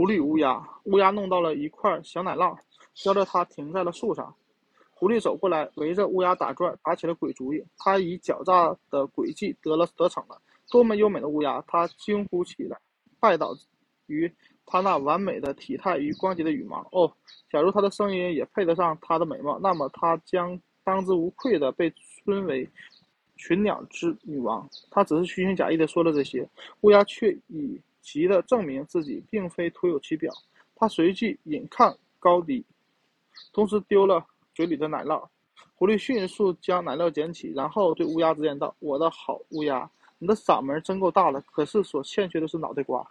狐狸乌鸦，乌鸦弄到了一块小奶酪，叼着它停在了树上。狐狸走过来，围着乌鸦打转，打起了鬼主意。他以狡诈的诡计得了得逞了。多么优美的乌鸦！他惊呼起来，拜倒于他那完美的体态与光洁的羽毛。哦，假如他的声音也配得上他的美貌，那么他将当之无愧地被尊为群鸟之女王。他只是虚情假意地说了这些，乌鸦却以急的证明自己并非徒有其表。他随即引抗高低，同时丢了。嘴里的奶酪，狐狸迅速将奶酪捡起，然后对乌鸦直言道：“我的好乌鸦，你的嗓门真够大的，可是所欠缺的是脑袋瓜。”